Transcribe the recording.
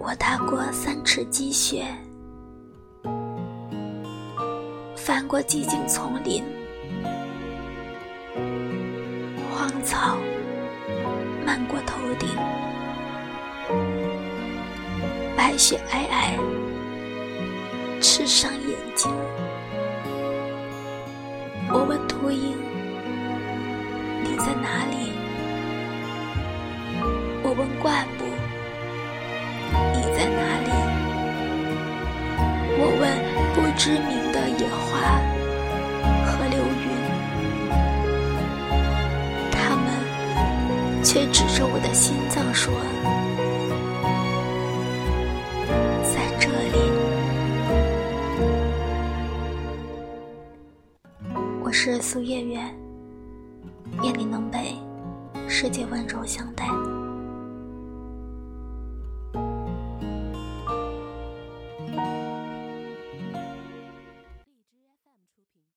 我踏过三尺积雪，翻过寂静丛林，荒草漫过头顶，白雪皑皑，刺伤眼睛。我问秃鹰：“你在哪里？”我问灌知名的野花和流云，他们却指着我的心脏说：“在这里。”我是苏月月，愿你能被世界温柔相待。